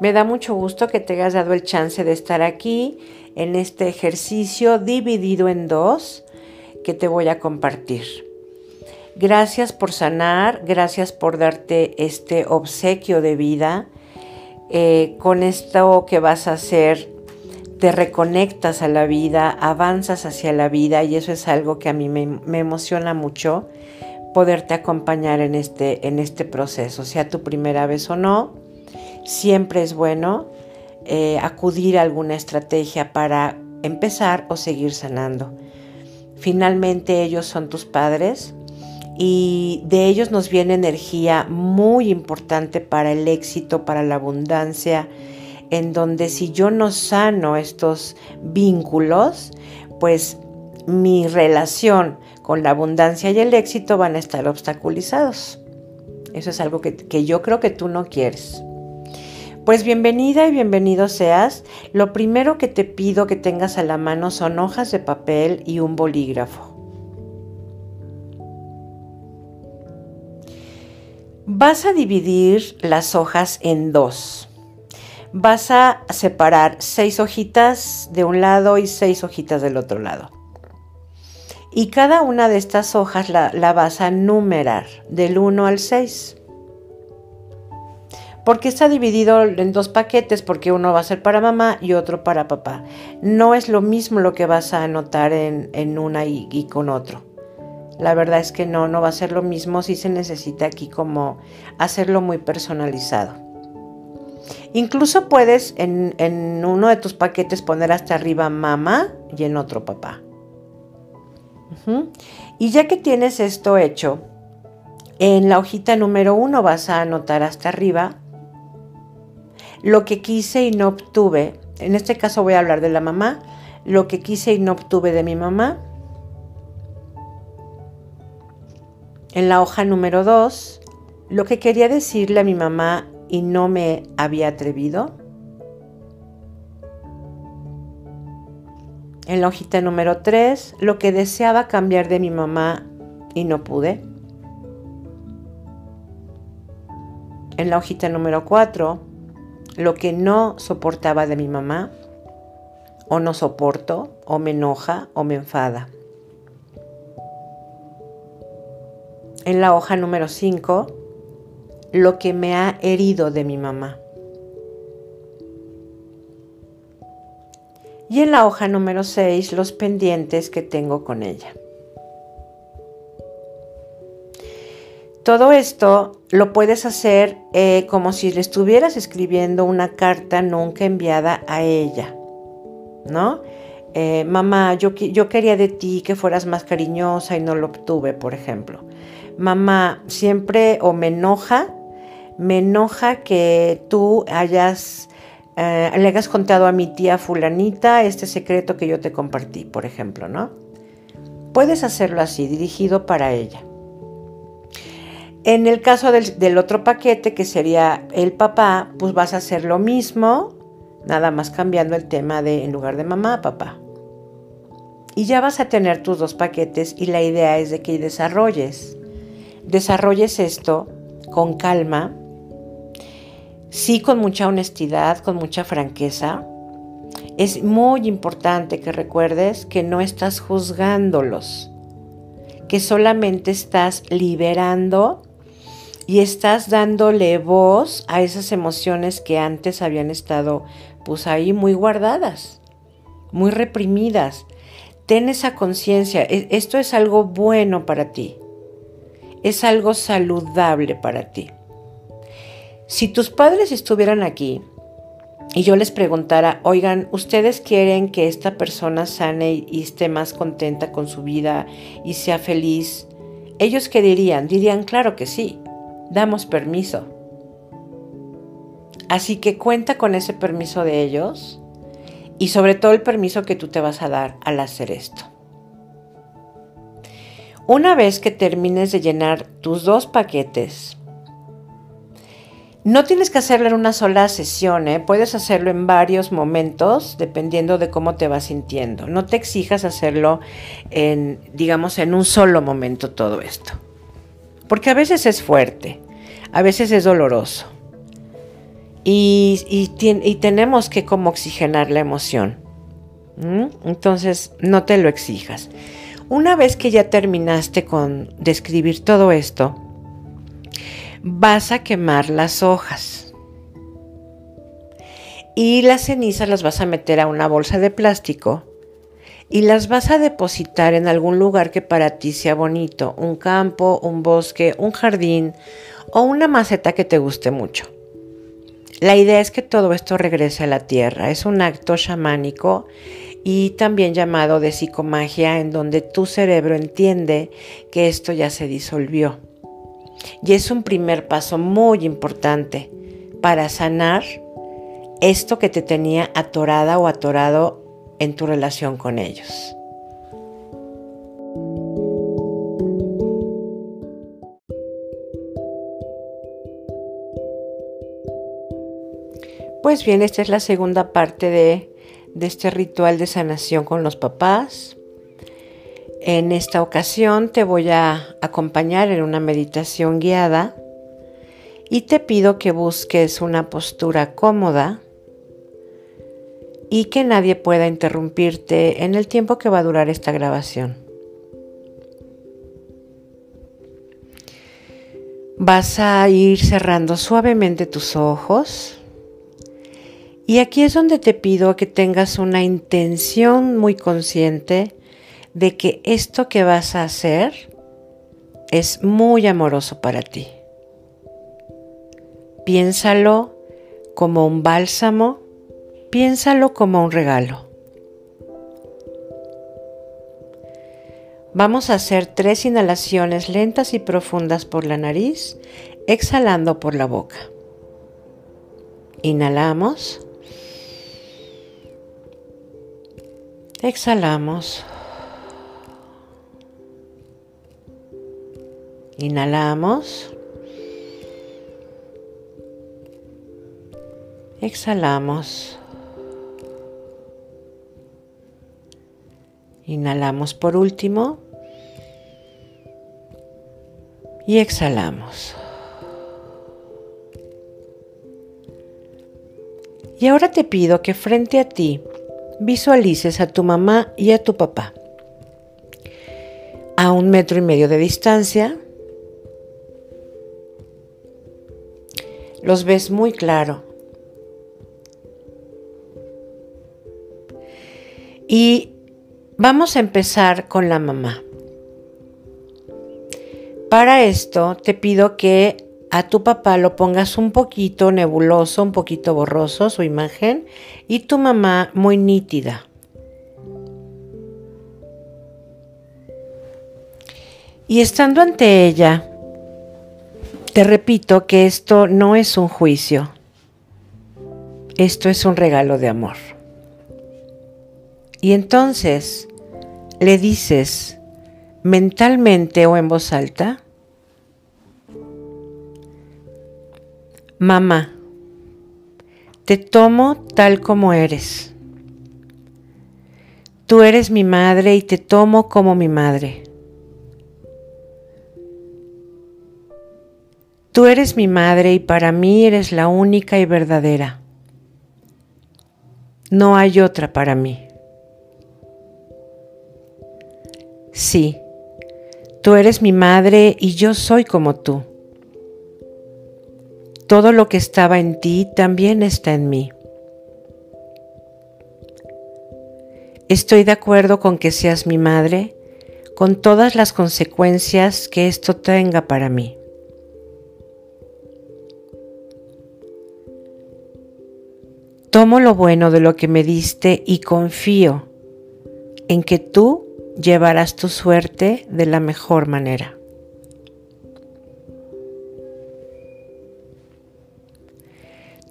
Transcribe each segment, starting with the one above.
Me da mucho gusto que te hayas dado el chance de estar aquí en este ejercicio dividido en dos que te voy a compartir. Gracias por sanar, gracias por darte este obsequio de vida. Eh, con esto que vas a hacer, te reconectas a la vida, avanzas hacia la vida y eso es algo que a mí me, emociona mucho poderte acompañar en este, en este proceso, sea tu primera vez o no. Siempre es bueno eh, acudir a alguna estrategia para empezar o seguir sanando. Finalmente ellos son tus padres y de ellos nos viene energía muy importante para el éxito, para la abundancia, en donde si yo no sano estos vínculos, pues mi relación con la abundancia y el éxito van a estar obstaculizados. Eso es algo que, que yo creo que tú no quieres. Pues bienvenida y bienvenido seas. Lo primero que te pido que tengas a la mano son hojas de papel y un bolígrafo. Vas a dividir las hojas en dos. Vas a separar seis hojitas de un lado y seis hojitas del otro lado. Y cada una de estas hojas la, vas a numerar del 1 al 6. ¿Por qué está dividido en dos paquetes? Porque uno va a ser para mamá y otro para papá. No es lo mismo lo que vas a anotar en, una y, con otro. La verdad es que no, no va a ser lo mismo si se necesita aquí como hacerlo muy personalizado. Incluso puedes en, en, uno de tus paquetes poner hasta arriba mamá y en otro papá. Y ya que tienes esto hecho, en la hojita número uno vas a anotar hasta arriba lo que quise y no obtuve, en este caso voy a hablar de la mamá, lo que quise y no obtuve de mi mamá. En la hoja número 2, lo que quería decirle a mi mamá y no me había atrevido. En la hojita número 3, lo que deseaba cambiar de mi mamá y no pude. En la hojita número 4, lo que no soportaba de mi mamá, o no soporto, o me enoja, o me enfada. En la hoja número 5, lo que me ha herido de mi mamá. Y en la hoja número 6, los pendientes que tengo con ella. Todo esto lo puedes hacer eh, como si le estuvieras escribiendo una carta nunca enviada a ella, ¿no? Eh, mamá, yo, quería de ti que fueras más cariñosa y no lo obtuve, por ejemplo. Mamá, siempre o me enoja, me enoja que tú hayas, eh, le hayas contado a mi tía fulanita este secreto que yo te compartí, por ejemplo, ¿no? Puedes hacerlo así, dirigido para ella. En el caso del, otro paquete, que sería el papá, pues vas a hacer lo mismo, nada más cambiando el tema de en lugar de mamá, papá. Y ya vas a tener tus dos paquetes y la idea es de que desarrolles. Desarrolles esto con calma, sí con mucha honestidad, con mucha franqueza. Es muy importante que recuerdes que no estás juzgándolos, que solamente estás liberando y estás dándole voz a esas emociones que antes habían estado pues ahí muy guardadas, muy reprimidas. Ten esa conciencia, e, esto es algo bueno para ti, es algo saludable para ti. Si tus padres estuvieran aquí y yo les preguntara, oigan, ¿ustedes quieren que esta persona sane y esté más contenta con su vida y sea feliz? ¿Ellos qué dirían? Dirían, claro que sí damos permiso. Así que cuenta con ese permiso de ellos y sobre todo el permiso que tú te vas a dar al hacer esto. Una vez que termines de llenar tus dos paquetes, no tienes que hacerlo en una sola sesión, ¿eh? puedes hacerlo en varios momentos dependiendo de cómo te vas sintiendo. No te exijas hacerlo en, digamos, en un solo momento todo esto porque a veces es fuerte, a veces es doloroso. y, tenemos que como oxigenar la emoción. Entonces, no te lo exijas. Una vez que ya terminaste con describir todo esto, vas a quemar las hojas. Y las cenizas las vas a meter a una bolsa de plástico y las vas a depositar en algún lugar que para ti sea bonito, un campo, un bosque, un jardín o una maceta que te guste mucho. La idea es que todo esto regrese a la tierra. Es un acto chamánico y también llamado de psicomagia en donde tu cerebro entiende que esto ya se disolvió. Y es un primer paso muy importante para sanar esto que te tenía atorada o atorado en tu relación con ellos. Pues bien, esta es la segunda parte de, este ritual de sanación con los papás. En esta ocasión te voy a acompañar en una meditación guiada y te pido que busques una postura cómoda y que nadie pueda interrumpirte en el tiempo que va a durar esta grabación. Vas a ir cerrando suavemente tus ojos y aquí es donde te pido que tengas una intención muy consciente de que esto que vas a hacer es muy amoroso para ti. Piénsalo como un bálsamo, piénsalo como un regalo. Vamos a hacer tres inhalaciones lentas y profundas por la nariz, exhalando por la boca. Inhalamos. Exhalamos. Inhalamos. Exhalamos. Inhalamos por último. Y exhalamos. Y ahora te pido que frente a ti visualices a tu mamá y a tu papá. A un metro y medio de distancia, los ves muy claro. Y vamos a empezar con la mamá. Para esto te pido que a tu papá lo pongas un poquito nebuloso, un poquito borroso su imagen y tu mamá muy nítida. Y estando ante ella, te repito que esto no es un juicio, esto es un regalo de amor. Y entonces le dices mentalmente o en voz alta, Mamá, te tomo tal como eres. Tú eres mi madre y te tomo como mi madre. Tú eres mi madre y para mí eres la única y verdadera. No hay otra para mí. Sí, tú eres mi madre y yo soy como tú. Todo lo que estaba en ti también está en mí. Estoy de acuerdo con que seas mi madre, con todas las consecuencias que esto tenga para mí. Tomo lo bueno de lo que me diste y confío en que tú llevarás tu suerte de la mejor manera.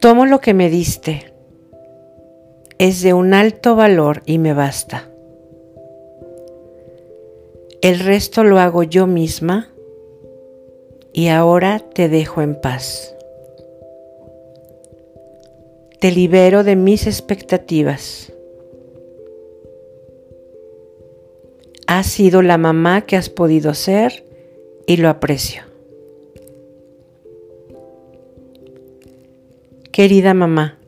Tomo lo que me diste. Es de un alto valor y me basta. El resto lo hago yo misma y ahora te dejo en paz. Te libero de mis expectativas. Has sido la mamá que has podido ser y lo aprecio. Querida mamá,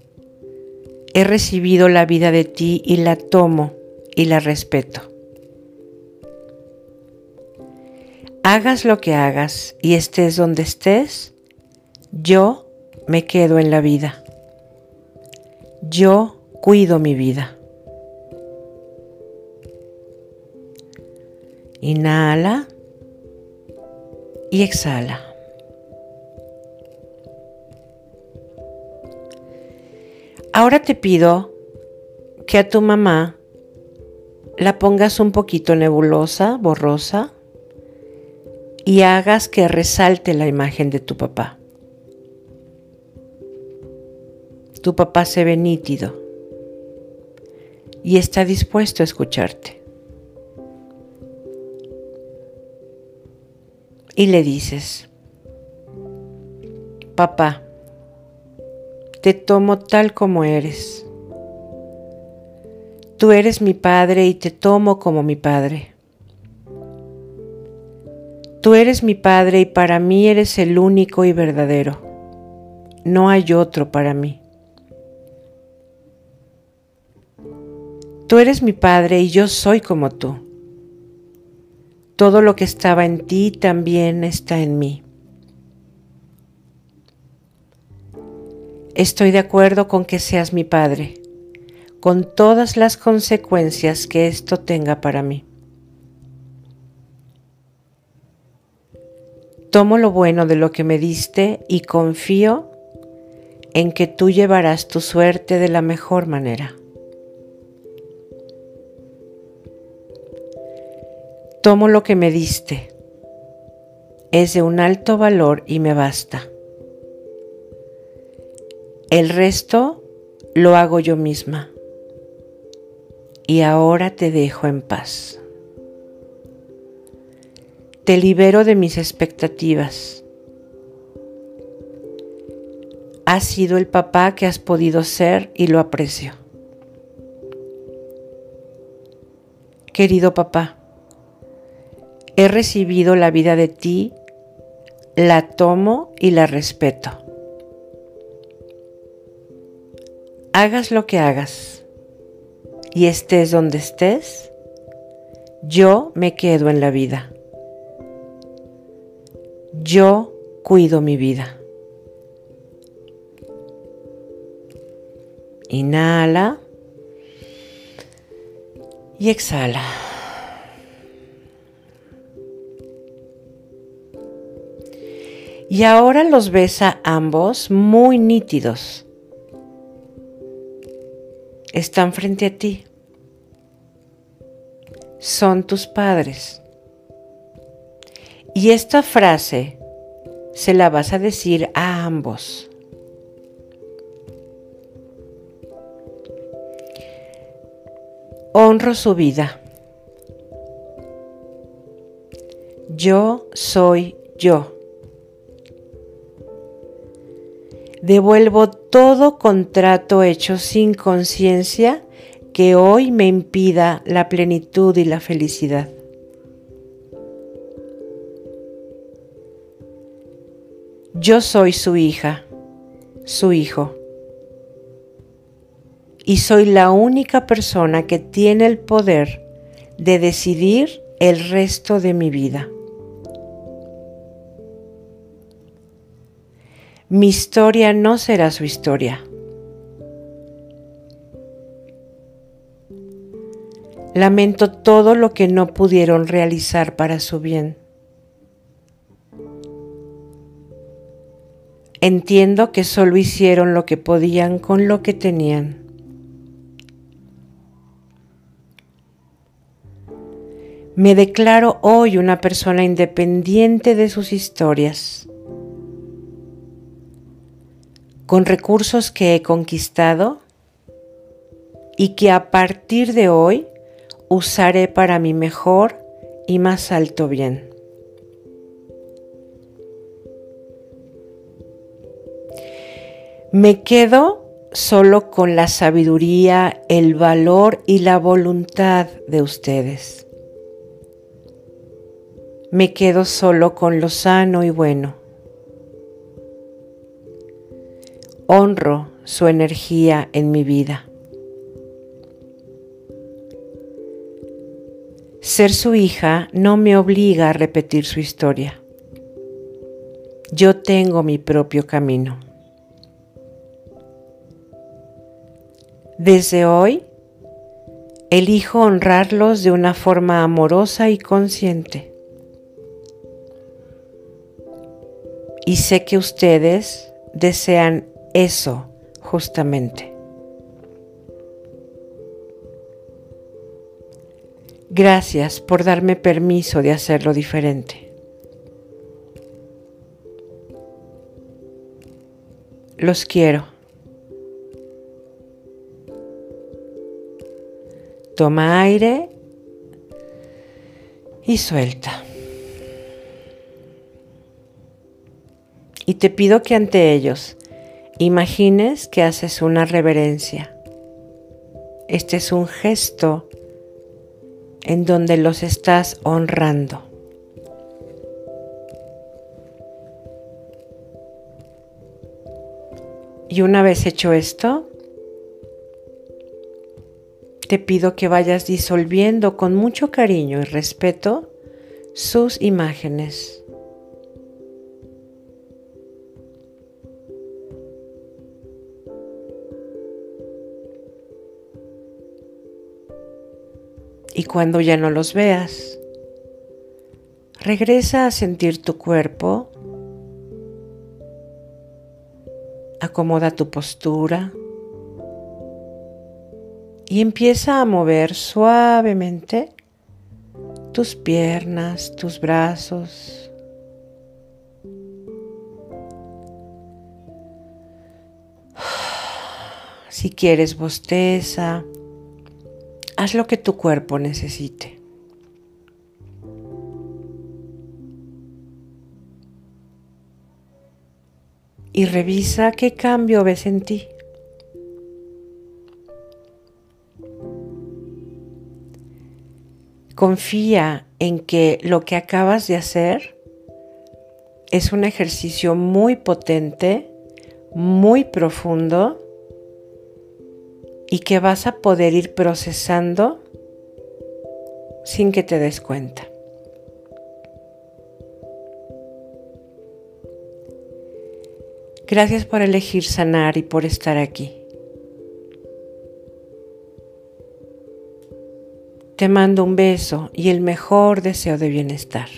he recibido la vida de ti y la tomo y la respeto. Hagas lo que hagas y estés donde estés, yo me quedo en la vida. Yo cuido mi vida. Inhala y exhala. Ahora te pido que a tu mamá la pongas un poquito nebulosa, borrosa, y hagas que resalte la imagen de tu papá. Tu papá se ve nítido y está dispuesto a escucharte. Y le dices, papá, te tomo tal como eres. Tú eres mi padre y te tomo como mi padre. Tú eres mi Padre y para mí eres el único y verdadero. No hay otro para mí. Tú eres mi Padre y yo soy como tú. Todo lo que estaba en ti también está en mí. Estoy de acuerdo con que seas mi Padre, con todas las consecuencias que esto tenga para mí. Tomo lo bueno de lo que me diste y confío en que tú llevarás tu suerte de la mejor manera. Tomo lo que me diste. Es de un alto valor y me basta. El resto lo hago yo misma. Y ahora te dejo en paz. Te libero de mis expectativas. Has sido el papá que has podido ser y lo aprecio. Querido papá, he recibido la vida de ti, la tomo y la respeto. Hagas lo que hagas y estés donde estés, yo me quedo en la vida. Yo cuido mi vida. Inhala y exhala. Y ahora los ves a ambos muy nítidos. Están frente a ti. Son tus padres. Y esta frase se la vas a decir a ambos. Honro su vida. Yo soy yo. Devuelvo todo contrato hecho sin conciencia que hoy me impida la plenitud y la felicidad. Yo soy su hija, su hijo. Y soy la única persona que tiene el poder de decidir el resto de mi vida. Mi historia no será su historia. Lamento todo lo que no pudieron realizar para su bien. Entiendo que solo hicieron lo que podían con lo que tenían. Me declaro hoy una persona independiente de sus historias, con recursos que he conquistado y que a partir de hoy usaré para mi mejor y más alto bien. Me quedo solo con la sabiduría, el valor y la voluntad de ustedes. Me quedo solo con lo sano y bueno. Honro su energía en mi vida. Ser su hija no me obliga a repetir su historia. Yo tengo mi propio camino. Desde hoy, elijo honrarlos de una forma amorosa y consciente. Y sé que ustedes desean eso justamente. Gracias por darme permiso de hacerlo diferente. Los quiero. Toma aire y suelta. Y te pido que ante ellos imagines que haces una reverencia. Este es un gesto en donde los estás honrando. Y una vez hecho esto, te pido que vayas disolviendo con mucho cariño y respeto sus imágenes. Y cuando ya no los veas, regresa a sentir tu cuerpo, acomoda tu postura, y empieza a mover suavemente tus piernas, tus brazos. Si quieres bosteza, haz lo que tu cuerpo necesite. Y revisa qué cambio ves en ti. Confía en que lo que acabas de hacer es un ejercicio muy potente, muy profundo y que vas a poder ir procesando sin que te des cuenta. Gracias por elegir sanar y por estar aquí. Te mando un beso y el mejor deseo de bienestar.